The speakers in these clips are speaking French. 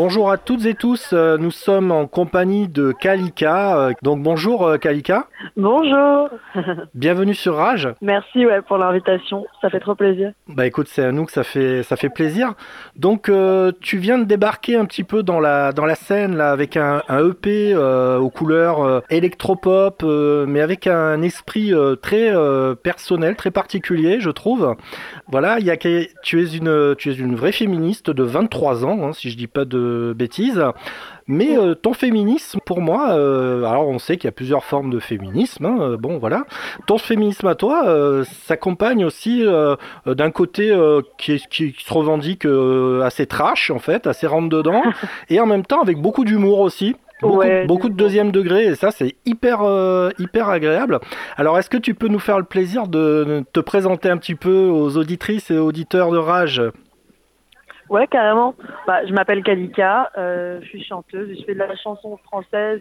Bonjour à toutes et tous, euh, nous sommes en compagnie de Kalika. Euh, Donc bonjour euh, Kalika, Bonjour. bienvenue sur Rage. Merci ouais, pour l'invitation. Ça fait trop plaisir. Bah écoute, c'est à nous que ça fait ça fait plaisir. Donc euh, tu viens de débarquer un petit peu dans la dans la scène là avec un, un EP euh, aux couleurs euh, électropop, mais avec un esprit très personnel, très particulier, je trouve. Voilà, il y a tu es une tu es une vraie féministe de 23 ans, hein, si je dis pas de bêtises. Mais euh, ton féminisme, pour moi, euh, alors on sait qu'il y a plusieurs formes de féminisme, hein, euh, bon voilà. Ton féminisme à toi euh, s'accompagne aussi d'un côté qui, est- qui se revendique assez trash en fait, assez rentre dedans, et en même temps avec beaucoup d'humour aussi. Beaucoup, Ouais, beaucoup de deuxième degré et ça c'est hyper euh, hyper agréable. Alors est-ce que tu peux nous faire le plaisir de te présenter un petit peu aux auditrices et auditeurs de Rage? Ouais, carrément. Bah, je m'appelle Kalika, euh, je suis chanteuse, je fais de la chanson française,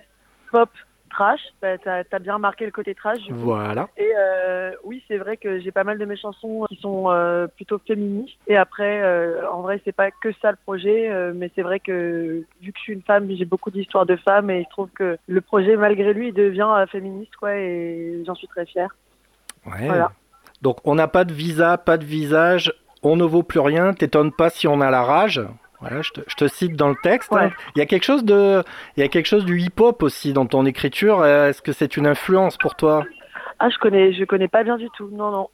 pop, trash. Bah, T'as as bien remarqué le côté trash. du coup. Voilà. Et euh, oui, c'est vrai que j'ai pas mal de mes chansons qui sont euh, plutôt féministes. Et après, euh, en vrai, c'est pas que ça le projet, mais c'est vrai que vu que je suis une femme, j'ai beaucoup d'histoires de femmes et je trouve que le projet, malgré lui, il devient féministe, quoi, et j'en suis très fière. Ouais. Voilà. Donc on n'a pas de visa, pas de visage, on ne vaut plus rien, t'étonnes pas si on a la rage. Voilà, je te, je te cite dans le texte. Ouais. hein. Il y a quelque chose de, il y a quelque chose du hip-hop aussi dans ton écriture. Euh, Est-ce que c'est une influence pour toi? Ah, je connais, je connais pas bien du tout. Non, non.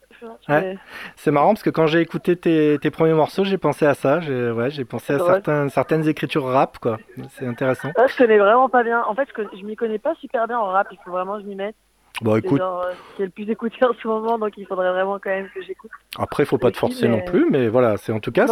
Ouais. C'est marrant parce que quand j'ai écouté tes, tes premiers morceaux, j'ai pensé à ça. J'ai, ouais, pensé à Ouais. certains, certaines écritures rap, quoi. C'est intéressant. Ah, je connais vraiment pas bien. En fait, je, je m'y connais pas super bien en rap. Il faut vraiment que je m'y mette. Bon, C'est écoute, genre euh, qui est le plus écouté en ce moment, donc il faudrait vraiment quand même que j'écoute. Après, il faut pas te forcer mais- non plus, mais voilà, c'est en tout cas,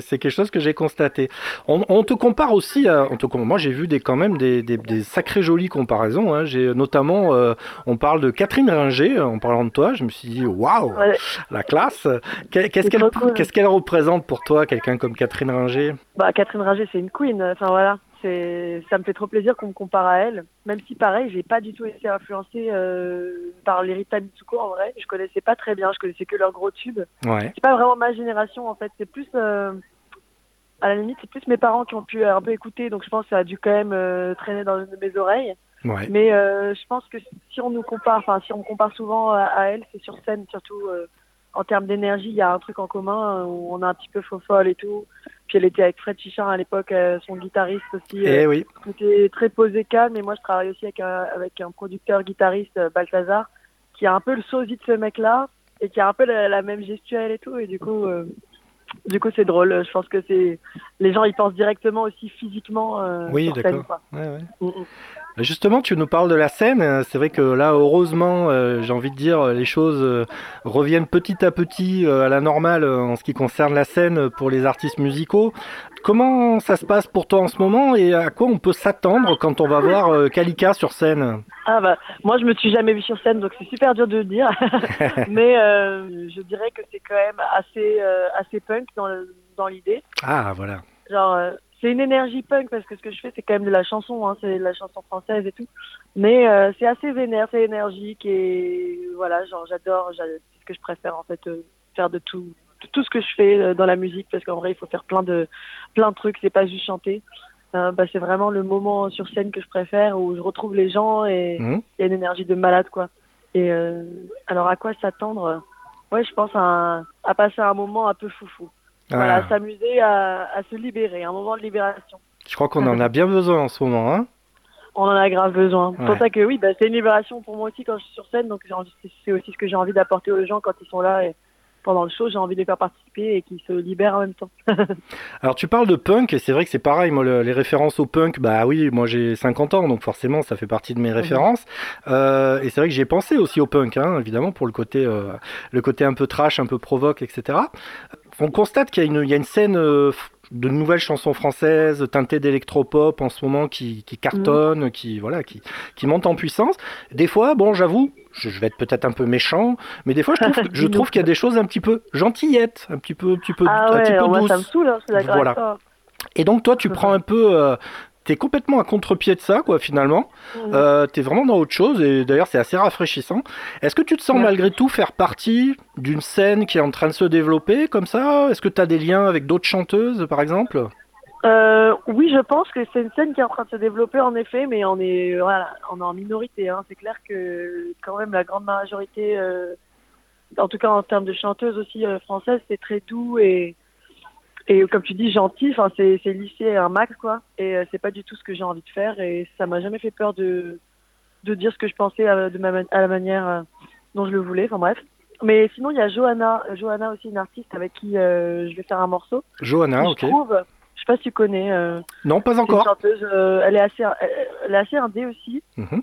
c'est quelque chose que j'ai constaté. On, on te compare aussi à, on te moi j'ai vu des quand même des, des, des sacrées jolies comparaisons. Hein. J'ai notamment, euh, on parle de Catherine Ringer en parlant de toi. Je me suis dit, waouh, Ouais. la classe. Qu'est- Qu'est-ce qu'elle qu'est-ce qu'elle représente pour toi, quelqu'un comme Catherine Ringer? Bah, Catherine Ringer, c'est une queen. Enfin voilà, c'est, ça me fait trop plaisir qu'on me compare à elle. Même si pareil, j'ai pas du tout été influencée euh, par les Rita Mitsuko en vrai. Je connaissais pas très bien. Je connaissais que leurs gros tubes. Ouais. C'est pas vraiment ma génération en fait. C'est plus euh, à la limite, c'est plus mes parents qui ont pu un peu écouter. Donc je pense que ça a dû quand même euh, traîner dans mes oreilles. Ouais. Mais je pense que si on nous compare, enfin si on me compare souvent à, à elle, c'est sur scène, surtout en termes d'énergie, il y a un truc en commun euh, où on est un petit peu faux folle et tout. Puis elle était avec Fred Chichard à l'époque, euh, son guitariste aussi. Eh Euh, oui. était très posé calme. Et moi, je travaille aussi avec un, avec un producteur guitariste, Balthazar, qui a un peu le sosie de ce mec-là et qui a un peu la, la même gestuelle et tout. Et du coup, euh, du coup, c'est drôle. Je pense que c'est les gens, ils pensent directement aussi physiquement. euh, Oui, d'accord. Ouais, ouais. Mm, mm. Justement, tu nous parles de la scène. C'est vrai que là, heureusement, euh, j'ai envie de dire, les choses euh, reviennent petit à petit euh, à la normale en ce qui concerne la scène pour les artistes musicaux. Comment ça se passe pour toi en ce moment et à quoi on peut s'attendre quand on va voir Kalika sur scène? Ah bah, moi je me suis jamais vue sur scène, donc c'est super dur de le dire. Mais je dirais que c'est quand même assez assez punk dans l'idée. Ah, voilà. Genre, c'est une énergie punk parce que ce que je fais, c'est quand même de la chanson, hein, c'est de la chanson française et tout. Mais euh, c'est assez vénère, c'est énergique et voilà, genre j'adore, j'a- c'est ce que je préfère en fait, euh, faire de tout, de tout ce que je fais euh, dans la musique parce qu'en vrai, il faut faire plein de plein de trucs, c'est pas juste chanter. Euh, bah, c'est vraiment le moment sur scène que je préfère où je retrouve les gens et Mhm. il y a une énergie de malade quoi. Et euh, alors à quoi s'attendre? Ouais, je pense à, un- à passer un moment un peu foufou. Voilà, Ah, s'amuser à, à se libérer, un moment de libération. je crois qu'on en a bien besoin en ce moment. Hein On en a grave besoin. C'est pour ça que oui, bah, c'est une libération pour moi aussi quand je suis sur scène, donc c'est- aussi ce que j'ai envie d'apporter aux gens quand ils sont là et pendant le show, j'ai envie de les faire participer et qu'ils se libèrent en même temps. Alors tu parles de punk et c'est vrai que c'est pareil, moi le- les références au punk, bah oui, moi j'ai 50 ans donc forcément ça fait partie de mes références. Euh, et c'est vrai que j'ai pensé aussi au punk, hein, évidemment pour le côté, euh, le côté un peu trash, un peu provoque, etc. On constate qu'il y a une, il y a une scène euh, de nouvelles chansons françaises teintées d'électropop en ce moment qui, qui cartonne, qui voilà, qui, qui monte en puissance. Des fois, bon, j'avoue, je, je vais être peut-être un peu méchant, mais des fois je trouve, je qu'il y a des choses un petit peu gentillettes, un petit peu, un petit peu, ah un petit ouais, peu moi douces. ça me saoule, hein, Voilà. Et donc toi, tu prends un peu, euh, t'es complètement à contre-pied de ça, quoi, finalement. Mhm. Euh, t'es vraiment dans autre chose, et d'ailleurs c'est assez rafraîchissant. Est-ce que tu te sens malgré tout faire partie d'une scène qui est en train de se développer comme ça? Est-ce que t'as des liens avec d'autres chanteuses, par exemple? Euh, oui, je pense que c'est une scène qui est en train de se développer en effet, mais on est voilà, on est en minorité. Hein. C'est clair que quand même la grande majorité, euh, en tout cas en termes de chanteuses aussi euh, françaises, c'est très doux et et comme tu dis gentil. Enfin, c'est c'est lycée un max quoi. Et euh, c'est pas du tout ce que j'ai envie de faire et ça m'a jamais fait peur de de dire ce que je pensais à, de ma, man- à la manière euh, dont je le voulais. Enfin bref. Mais sinon, il y a Johanna, Johanna aussi une artiste avec qui euh, je vais faire un morceau. Johanna, je ok. trouve, je sais pas si tu connais. euh, Non, pas une encore. chanteuse, euh, elle est assez, elle, est assez indé aussi. Mhm.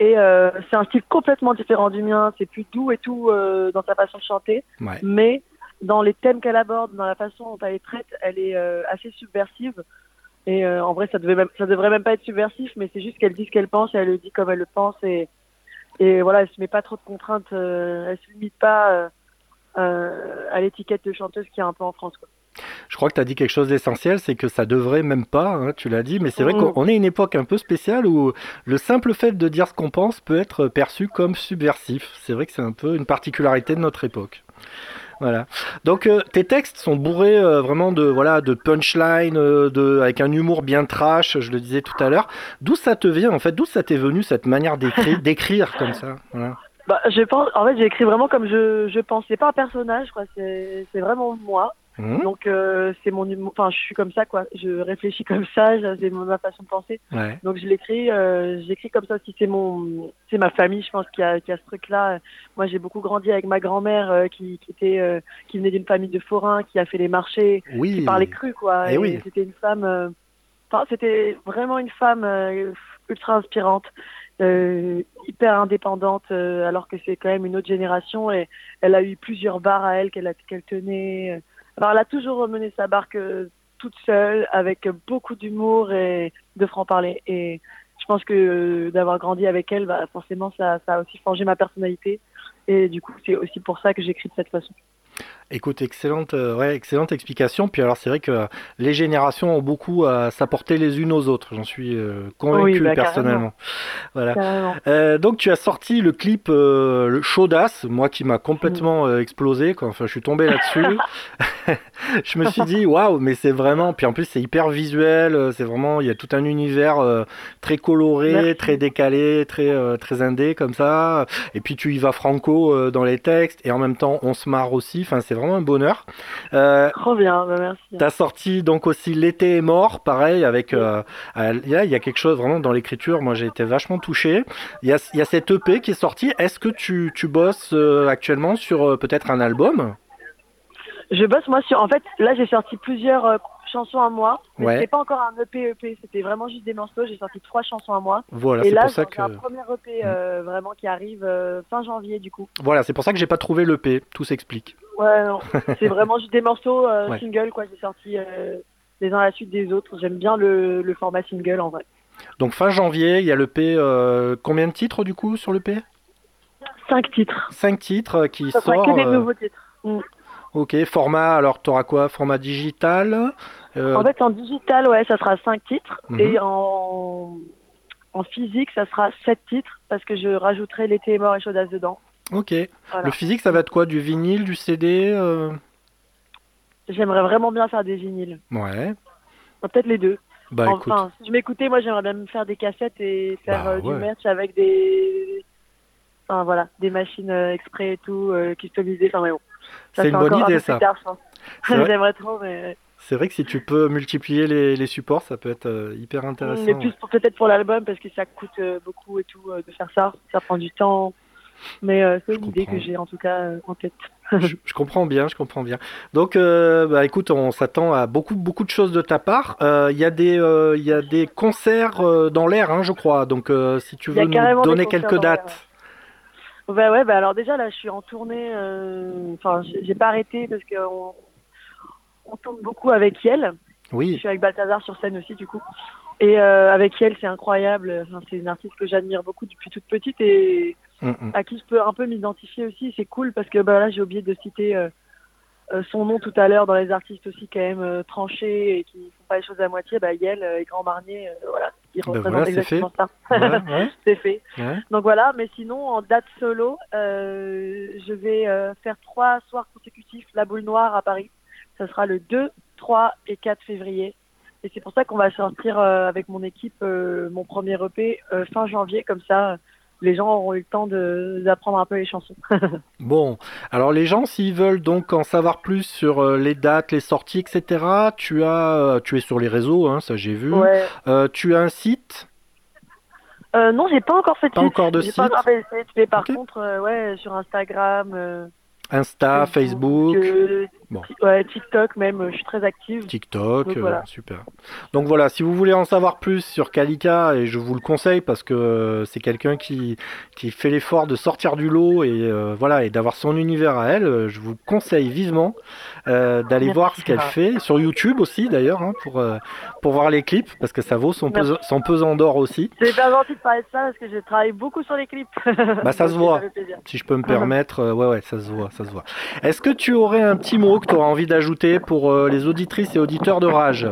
Et euh, c'est un style complètement différent du mien. C'est plus doux et tout euh, dans sa façon de chanter, Ouais. mais dans les thèmes qu'elle aborde, dans la façon dont elle les traite, elle est euh, assez subversive. Et euh, en vrai, ça devait même, ça devrait même pas être subversif, mais c'est juste qu'elle dit ce qu'elle pense et elle le dit comme elle le pense. Et, et voilà, elle se met pas trop de contraintes. euh, elle se limite pas euh, à l'étiquette de chanteuse qu'il y a un peu en France. Quoi. Je crois que tu as dit quelque chose d'essentiel, c'est que ça devrait même pas, hein, tu l'as dit, mais c'est vrai Mhm. qu'on est une époque un peu spéciale où le simple fait de dire ce qu'on pense peut être perçu comme subversif. C'est vrai que c'est un peu une particularité de notre époque. Voilà. Donc euh, tes textes sont bourrés euh, vraiment de voilà de punchline, euh, de avec un humour bien trash. Je le disais tout à l'heure. D'où ça te vient en fait? D'où ça t'est venu cette manière d'écrire, comme ça? Voilà. Bah, je pense, en fait, j'ai écrit vraiment comme je, je pense. C'est pas un personnage, quoi. C'est, c'est vraiment moi. Mhm. Donc, euh, c'est mon. Enfin, je suis comme ça, quoi. Je réfléchis comme ça. C'est ma façon de penser. Ouais. Donc, je l'écris, euh, j'écris comme ça aussi. C'est mon, c'est ma famille, je pense, qui a, qui a ce truc-là. Moi, j'ai beaucoup grandi avec ma grand-mère, euh, qui, qui était, qui venait d'une famille de forains, qui a fait les marchés, Oui. qui parlait cru, quoi. Eh Et oui. C'était une femme. Enfin, c'était vraiment une femme ultra inspirante, euh, hyper indépendante, euh, alors que c'est quand même une autre génération. Et elle a eu plusieurs bars à elle qu'elle qu'elle tenait. Alors, elle a toujours mené sa barque euh, toute seule, avec beaucoup d'humour et de franc-parler. Et je pense que euh, d'avoir grandi avec elle, bah, forcément, ça, ça a aussi forgé ma personnalité. Et du coup, c'est aussi pour ça que j'écris de cette façon. Écoute, excellente, euh, ouais, excellente explication. Puis alors, c'est vrai que les générations ont beaucoup à s'apporter les unes aux autres. J'en suis euh, convaincu Oui, bah, personnellement. Voilà. Carrément. Euh, donc, tu as sorti le clip euh, le Chaudasse, moi qui m'a complètement euh, explosé. Quoi. Enfin, je suis tombé là-dessus. je me suis dit, waouh, mais c'est vraiment. Puis en plus, c'est hyper visuel. euh, C'est vraiment, il y a tout un univers euh, très coloré, Merci. très décalé, très euh, très indé comme ça. Et puis tu y vas franco euh, dans les textes et en même temps, on se marre aussi. Enfin, c'est vraiment un bonheur. Euh, Trop bien, bah, merci. T'as sorti donc aussi L'été est mort, pareil, avec. euh, il y a- quelque chose vraiment dans l'écriture, moi j'ai été vachement touché. Il y a, il y a cette EP qui est sortie. Est-ce que tu, tu bosses euh, actuellement sur peut-être un album? Je bosse moi sur. En fait, là j'ai sorti plusieurs chansons à moi. Mais Ouais. c'était pas encore un EP EP, c'était vraiment juste des morceaux. J'ai sorti trois chansons à moi. Voilà, et c'est là pour ça j'ai que. un premier EP euh, vraiment qui arrive euh, fin janvier du coup. Voilà, c'est pour ça que j'ai pas trouvé l'EP. Tout s'explique. Ouais, c'est vraiment juste des morceaux euh, Ouais. single quoi. J'ai sorti euh, les uns à la suite des autres. J'aime bien le, le format single en vrai. Donc fin janvier, il y a l'EP. Combien de titres du coup sur l'EP Cinq titres. Cinq titres qui sortent. que des nouveaux titres. Mm. ok, format. Alors t'auras quoi? Format digital En fait, en digital, ouais, ça sera cinq titres. Mhm. Et en, en physique, ça sera sept titres parce que je rajouterai l'été est mort et chaudasse dedans. Ok. Voilà. Le physique, ça va être quoi? Du vinyle, du CD euh, J'aimerais vraiment bien faire des vinyles. Ouais. Enfin, Peut-être les deux. Bah écoute. enfin, si je m'écoutais, moi j'aimerais bien me faire des cassettes et faire Bah, euh, du merch avec des. Enfin voilà, des machines euh, exprès et tout, euh, customisées. Enfin, mais bon. C'est une bonne un idée, peu ça. J'aimerais trop, mais. C'est vrai que si tu peux multiplier les, les supports, ça peut être euh, hyper intéressant. Mais plus peut-être pour l'album parce que ça coûte euh, beaucoup et tout euh, de faire ça. Ça prend du temps. Mais c'est une idée que j'ai en tout cas en tête. je, je comprends bien, je comprends bien. Donc, bah, écoute, on s'attend à beaucoup, beaucoup de choses de ta part. Il y a des, y a des concerts dans l'air, hein, je crois. Donc, si tu veux nous donner quelques dates. Bah ouais, bah alors déjà là, je suis en tournée. Enfin, j'ai pas arrêté parce qu'on on tourne beaucoup avec Yel. Je Oui, suis avec Balthazar sur scène aussi, du coup. Et euh, avec Yel, c'est incroyable. Enfin, c'est une artiste que j'admire beaucoup depuis toute petite et Mm, mm. à qui je peux un peu m'identifier aussi. C'est cool parce que bah, là, j'ai oublié de citer euh, euh, son nom tout à l'heure dans les artistes aussi quand même euh, tranchés et qui font pas les choses à moitié. Bah, Yel et Grand Marnier, voilà, ils Ben représentent voilà, exactement ça. Ouais, ouais, c'est fait. ouais. Donc voilà, mais sinon en date solo, je vais faire trois soirs consécutifs La Boule Noire à Paris. Ça sera le 2, 3 et 4 février. Et c'est pour ça qu'on va sortir avec mon équipe mon premier EP fin janvier, comme ça les gens auront eu le temps d'apprendre un peu les chansons. bon, alors les gens, s'ils veulent donc en savoir plus sur euh, les dates, les sorties, etc., tu, as, euh, tu es sur les réseaux, hein, ça j'ai vu. Euh, tu as un site? Non, j'ai pas encore fait de pas Encore de site. Pas encore fait de site, mais par contre, ouais, sur Instagram. Insta, Facebook. Ouais, TikTok même, je suis très active. TikTok, euh, super. Donc voilà, si vous voulez en savoir plus sur Kalika, et je vous le conseille parce que euh, c'est quelqu'un qui, qui fait l'effort de sortir du lot et euh, voilà et d'avoir son univers à elle, je vous conseille vivement d'aller voir ce qu'elle fait sur YouTube aussi d'ailleurs hein, pour pour voir les clips parce que ça vaut son, son pesant d'or aussi. C'est pas gentil de parler de ça parce que je travaille beaucoup sur les clips. Bah ça se voit. Si je peux me permettre, ouais ouais, ça se voit, ça se voit. Est-ce que tu aurais un petit mot que tu auras envie d'ajouter pour euh, les auditrices et auditeurs de Rage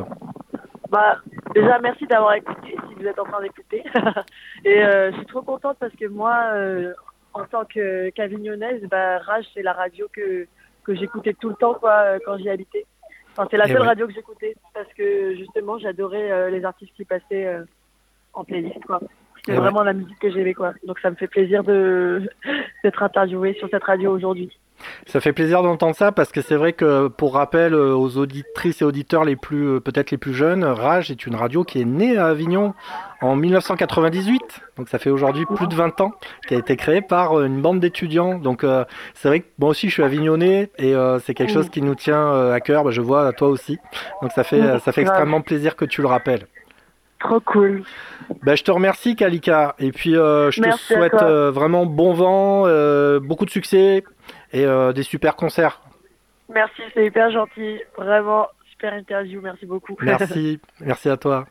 bah, Déjà, merci d'avoir écouté, si vous êtes en train d'écouter. et euh, je suis trop contente parce que moi, euh, en tant qu'avignonnaise, bah, Rage, c'est la radio que, que j'écoutais tout le temps quoi, quand j'y habitais. Enfin, c'est la seule radio que j'écoutais parce que justement, j'adorais les artistes qui passaient en playlist. Quoi. C'était vraiment la musique que j'aimais. Quoi. Donc ça me fait plaisir d'être interviewée sur cette radio aujourd'hui. Ça fait plaisir d'entendre ça parce que c'est vrai que pour rappel euh, aux auditrices et auditeurs les plus euh, peut-être les plus jeunes, Rage est une radio qui est née à Avignon en 1998. Donc ça fait aujourd'hui plus de 20 ans qui a été créée par euh, une bande d'étudiants. Donc c'est vrai que moi aussi je suis avignonnais et c'est quelque chose qui nous tient à cœur, bah, je vois toi aussi. Donc ça fait ça fait extrêmement plaisir que tu le rappelles. Trop cool. Bah, je te remercie Kalika et puis je te souhaite vraiment bon vent, beaucoup de succès et euh, des super concerts. Merci, c'est hyper gentil. Vraiment, super interview. Merci beaucoup. Merci, merci à toi.